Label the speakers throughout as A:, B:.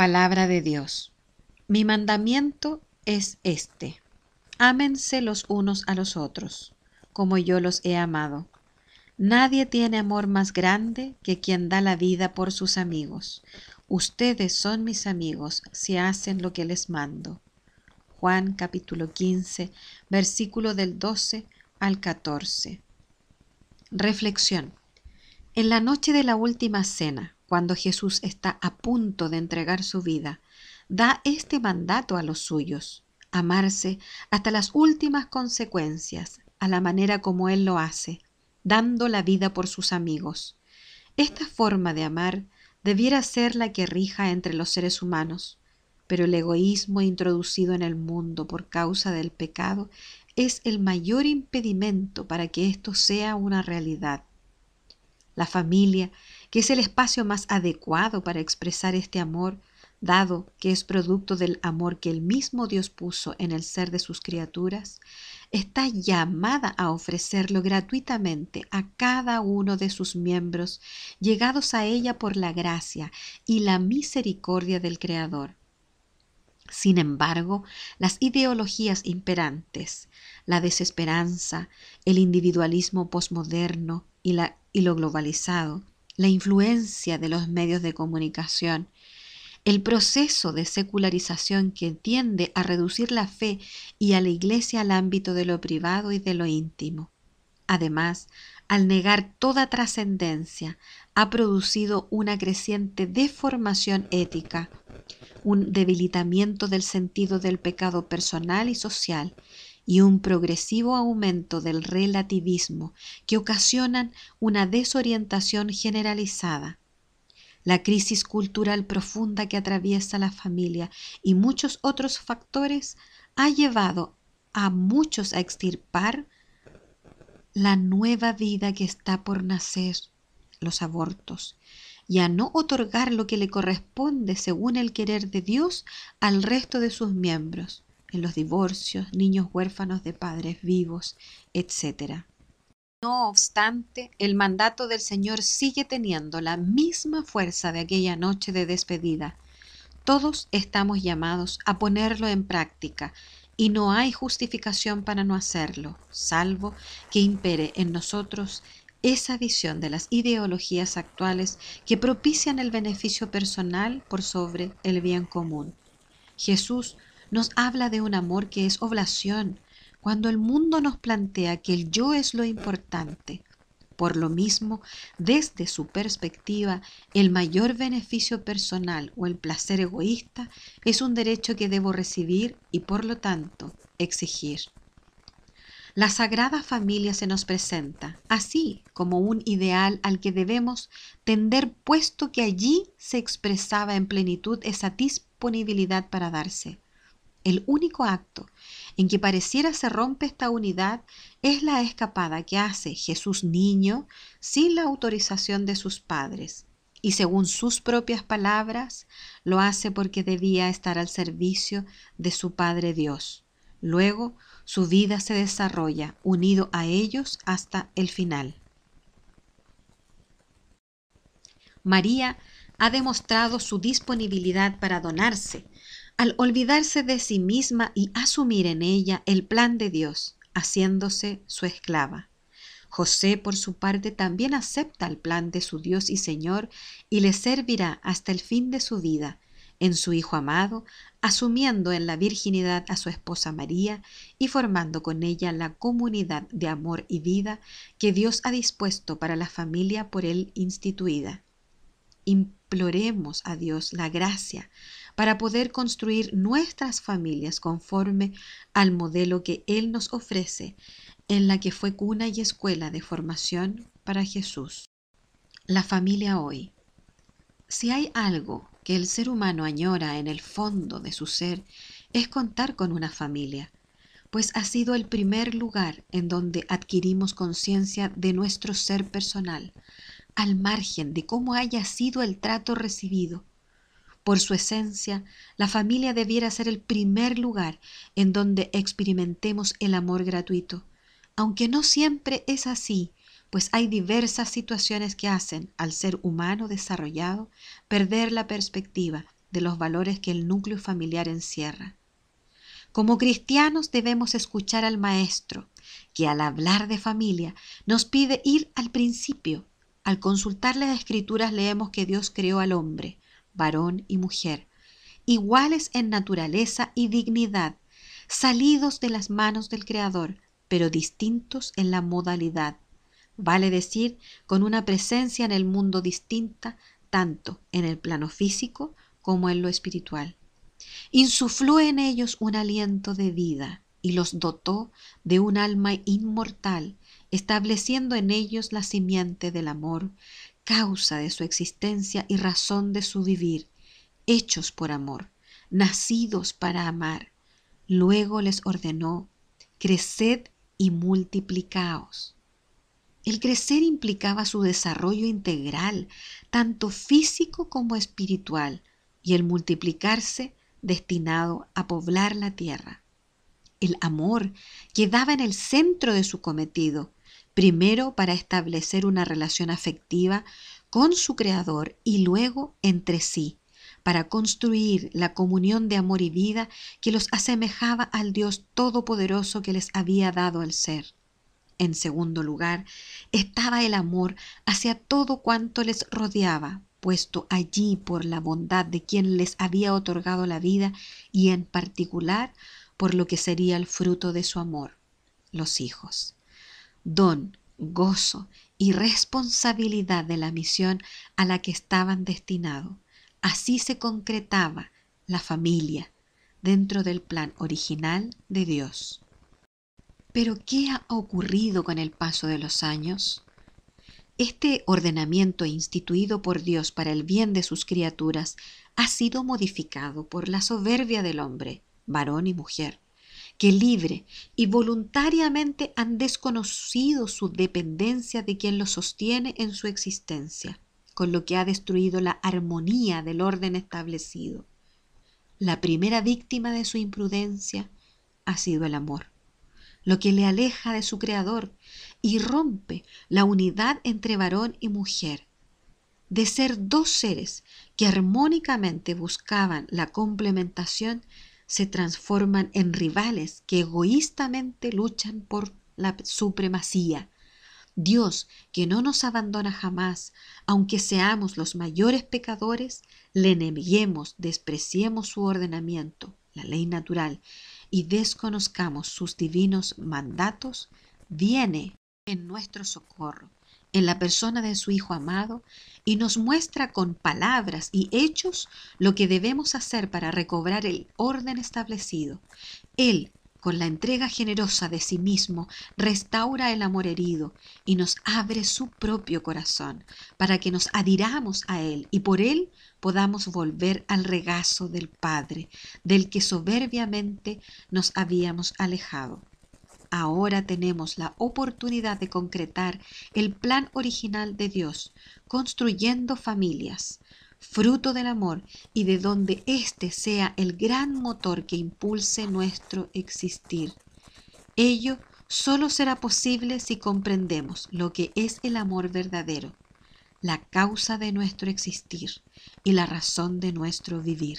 A: Palabra de Dios. Mi mandamiento es este. Ámense los unos a los otros, como yo los he amado. Nadie tiene amor más grande que quien da la vida por sus amigos. Ustedes son mis amigos si hacen lo que les mando. Juan capítulo 15, versículo del 12 al 14. Reflexión. En la noche de la última cena, cuando Jesús está a punto de entregar su vida, da este mandato a los suyos, amarse hasta las últimas consecuencias, a la manera como Él lo hace, dando la vida por sus amigos. Esta forma de amar debiera ser la que rija entre los seres humanos, pero el egoísmo introducido en el mundo por causa del pecado es el mayor impedimento para que esto sea una realidad. La familia que es el espacio más adecuado para expresar este amor, dado que es producto del amor que el mismo Dios puso en el ser de sus criaturas, está llamada a ofrecerlo gratuitamente a cada uno de sus miembros, llegados a ella por la gracia y la misericordia del Creador. Sin embargo, las ideologías imperantes, la desesperanza, el individualismo posmoderno y, y lo globalizado, la influencia de los medios de comunicación, el proceso de secularización que tiende a reducir la fe y a la Iglesia al ámbito de lo privado y de lo íntimo. Además, al negar toda trascendencia, ha producido una creciente deformación ética, un debilitamiento del sentido del pecado personal y social y un progresivo aumento del relativismo que ocasionan una desorientación generalizada. La crisis cultural profunda que atraviesa la familia y muchos otros factores ha llevado a muchos a extirpar la nueva vida que está por nacer, los abortos, y a no otorgar lo que le corresponde según el querer de Dios al resto de sus miembros en los divorcios, niños huérfanos de padres vivos, etc. No obstante, el mandato del Señor sigue teniendo la misma fuerza de aquella noche de despedida. Todos estamos llamados a ponerlo en práctica y no hay justificación para no hacerlo, salvo que impere en nosotros esa visión de las ideologías actuales que propician el beneficio personal por sobre el bien común. Jesús nos habla de un amor que es oblación, cuando el mundo nos plantea que el yo es lo importante. Por lo mismo, desde su perspectiva, el mayor beneficio personal o el placer egoísta es un derecho que debo recibir y por lo tanto exigir. La Sagrada Familia se nos presenta así como un ideal al que debemos tender puesto que allí se expresaba en plenitud esa disponibilidad para darse. El único acto en que pareciera se rompe esta unidad es la escapada que hace Jesús niño sin la autorización de sus padres. Y según sus propias palabras, lo hace porque debía estar al servicio de su Padre Dios. Luego, su vida se desarrolla unido a ellos hasta el final. María ha demostrado su disponibilidad para donarse, al olvidarse de sí misma y asumir en ella el plan de Dios, haciéndose su esclava. José, por su parte, también acepta el plan de su Dios y Señor y le servirá hasta el fin de su vida en su Hijo amado, asumiendo en la virginidad a su esposa María y formando con ella la comunidad de amor y vida que Dios ha dispuesto para la familia por él instituida. Imploremos a Dios la gracia para poder construir nuestras familias conforme al modelo que Él nos ofrece, en la que fue cuna y escuela de formación para Jesús. La familia hoy. Si hay algo que el ser humano añora en el fondo de su ser, es contar con una familia, pues ha sido el primer lugar en donde adquirimos conciencia de nuestro ser personal, al margen de cómo haya sido el trato recibido, por su esencia, la familia debiera ser el primer lugar en donde experimentemos el amor gratuito, aunque no siempre es así, pues hay diversas situaciones que hacen al ser humano desarrollado perder la perspectiva de los valores que el núcleo familiar encierra. Como cristianos debemos escuchar al Maestro, que al hablar de familia nos pide ir al principio. Al consultar las escrituras leemos que Dios creó al hombre, varón y mujer, iguales en naturaleza y dignidad, salidos de las manos del Creador, pero distintos en la modalidad. Vale decir, con una presencia en el mundo distinta, tanto en el plano físico como en lo espiritual insufló en ellos un aliento de vida y los dotó de un alma inmortal, estableciendo en ellos la simiente del amor, causa de su existencia y razón de su vivir, hechos por amor, nacidos para amar. Luego les ordenó, creced y multiplicaos. El crecer implicaba su desarrollo integral, tanto físico como espiritual, y el multiplicarse destinado a poblar la tierra. El amor quedaba en el centro de su cometido, primero para establecer una relación afectiva con su Creador y luego entre sí, para construir la comunión de amor y vida que los asemejaba al Dios Todopoderoso que les había dado el ser. En segundo lugar, estaba el amor hacia todo cuanto les rodeaba, puesto allí por la bondad de quien les había otorgado la vida y en particular por lo que sería el fruto de su amor, los hijos. Don, gozo y responsabilidad de la misión a la que estaban destinados. Así se concretaba la familia dentro del plan original de Dios. Pero ¿qué ha ocurrido con el paso de los años? Este ordenamiento instituido por Dios para el bien de sus criaturas ha sido modificado por la soberbia del hombre, varón y mujer, que libre y voluntariamente han desconocido su dependencia de quien los sostiene en su existencia, con lo que ha destruido la armonía del orden establecido. La primera víctima de su imprudencia ha sido el amor lo que le aleja de su Creador y rompe la unidad entre varón y mujer. De ser dos seres que armónicamente buscaban la complementación, se transforman en rivales que egoístamente luchan por la supremacía. Dios, que no nos abandona jamás, aunque seamos los mayores pecadores, le neguemos, despreciemos su ordenamiento, la ley natural, y desconozcamos sus divinos mandatos, viene en nuestro socorro, en la persona de su Hijo amado, y nos muestra con palabras y hechos lo que debemos hacer para recobrar el orden establecido. Él, con la entrega generosa de sí mismo, restaura el amor herido y nos abre su propio corazón para que nos adhiramos a Él y por Él podamos volver al regazo del Padre, del que soberbiamente nos habíamos alejado. Ahora tenemos la oportunidad de concretar el plan original de Dios, construyendo familias, fruto del amor y de donde éste sea el gran motor que impulse nuestro existir. Ello solo será posible si comprendemos lo que es el amor verdadero, la causa de nuestro existir y la razón de nuestro vivir.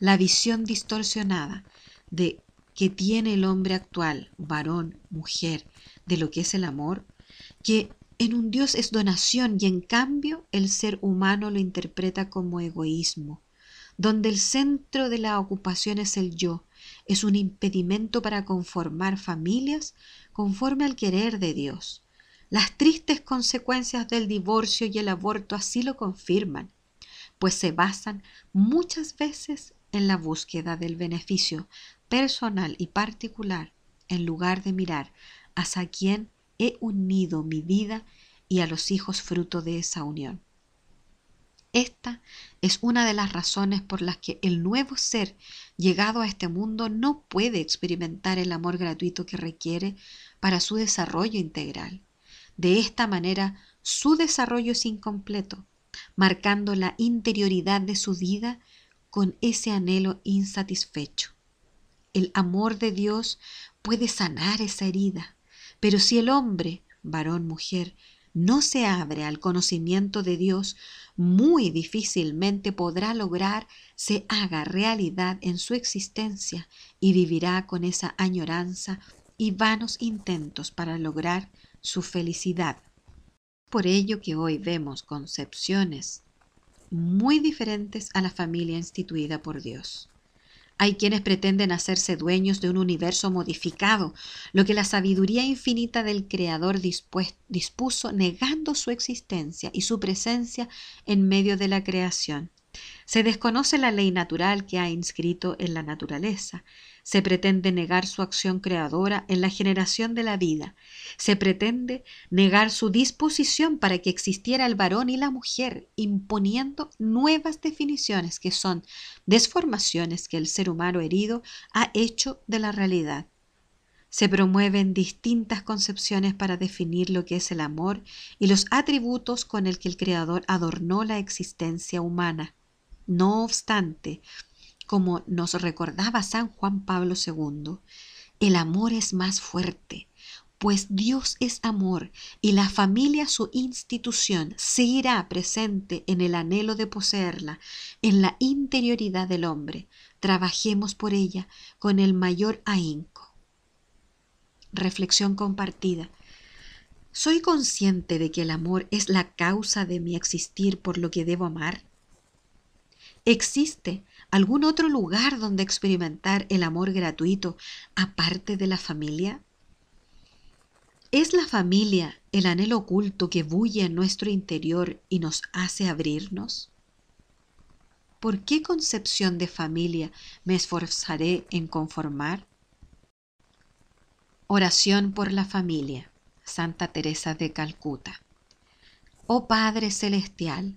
A: La visión distorsionada de que tiene el hombre actual, varón, mujer, de lo que es el amor, que en un Dios es donación y en cambio el ser humano lo interpreta como egoísmo, donde el centro de la ocupación es el yo, es un impedimento para conformar familias conforme al querer de Dios. Las tristes consecuencias del divorcio y el aborto así lo confirman, pues se basan muchas veces en la búsqueda del beneficio personal y particular en lugar de mirar hacia quien he unido mi vida y a los hijos fruto de esa unión. Esta es una de las razones por las que el nuevo ser llegado a este mundo no puede experimentar el amor gratuito que requiere para su desarrollo integral. De esta manera, su desarrollo es incompleto, marcando la interioridad de su vida con ese anhelo insatisfecho. El amor de Dios puede sanar esa herida, pero si el hombre, varón, mujer, no se abre al conocimiento de Dios, muy difícilmente podrá lograr se haga realidad en su existencia y vivirá con esa añoranza y vanos intentos para lograr su felicidad. Por ello que hoy vemos concepciones muy diferentes a la familia instituida por Dios. Hay quienes pretenden hacerse dueños de un universo modificado, lo que la sabiduría infinita del Creador dispuso negando su existencia y su presencia en medio de la creación. Se desconoce la ley natural que ha inscrito en la naturaleza. Se pretende negar su acción creadora en la generación de la vida. Se pretende negar su disposición para que existiera el varón y la mujer, imponiendo nuevas definiciones que son desformaciones que el ser humano herido ha hecho de la realidad. Se promueven distintas concepciones para definir lo que es el amor y los atributos con el que el Creador adornó la existencia humana. No obstante, como nos recordaba San Juan Pablo II, el amor es más fuerte, pues Dios es amor y la familia su institución seguirá presente en el anhelo de poseerla, en la interioridad del hombre. Trabajemos por ella con el mayor ahínco. Reflexión compartida. ¿Soy consciente de que el amor es la causa de mi existir por lo que debo amar? ¿Existe algún otro lugar donde experimentar el amor gratuito aparte de la familia? ¿Es la familia el anhelo oculto que bulle en nuestro interior y nos hace abrirnos? ¿Por qué concepción de familia me esforzaré en conformar? Oración por la familia. Santa Teresa de Calcuta. Oh Padre Celestial,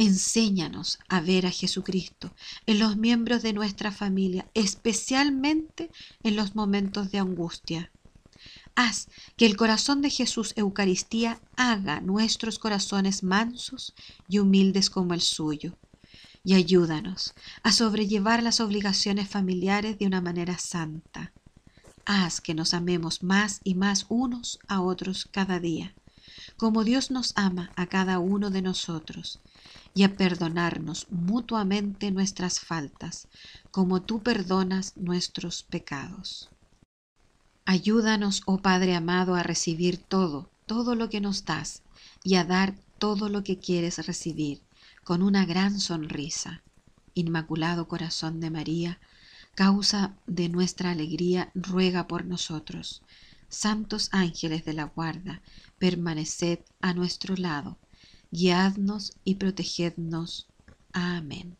A: Enséñanos a ver a Jesucristo en los miembros de nuestra familia, especialmente en los momentos de angustia. Haz que el corazón de Jesús Eucaristía haga nuestros corazones mansos y humildes como el suyo. Y ayúdanos a sobrellevar las obligaciones familiares de una manera santa. Haz que nos amemos más y más unos a otros cada día, como Dios nos ama a cada uno de nosotros y a perdonarnos mutuamente nuestras faltas, como tú perdonas nuestros pecados. Ayúdanos, oh Padre amado, a recibir todo, todo lo que nos das, y a dar todo lo que quieres recibir, con una gran sonrisa. Inmaculado Corazón de María, causa de nuestra alegría, ruega por nosotros. Santos ángeles de la guarda, permaneced a nuestro lado guiadnos y protegednos. Amén.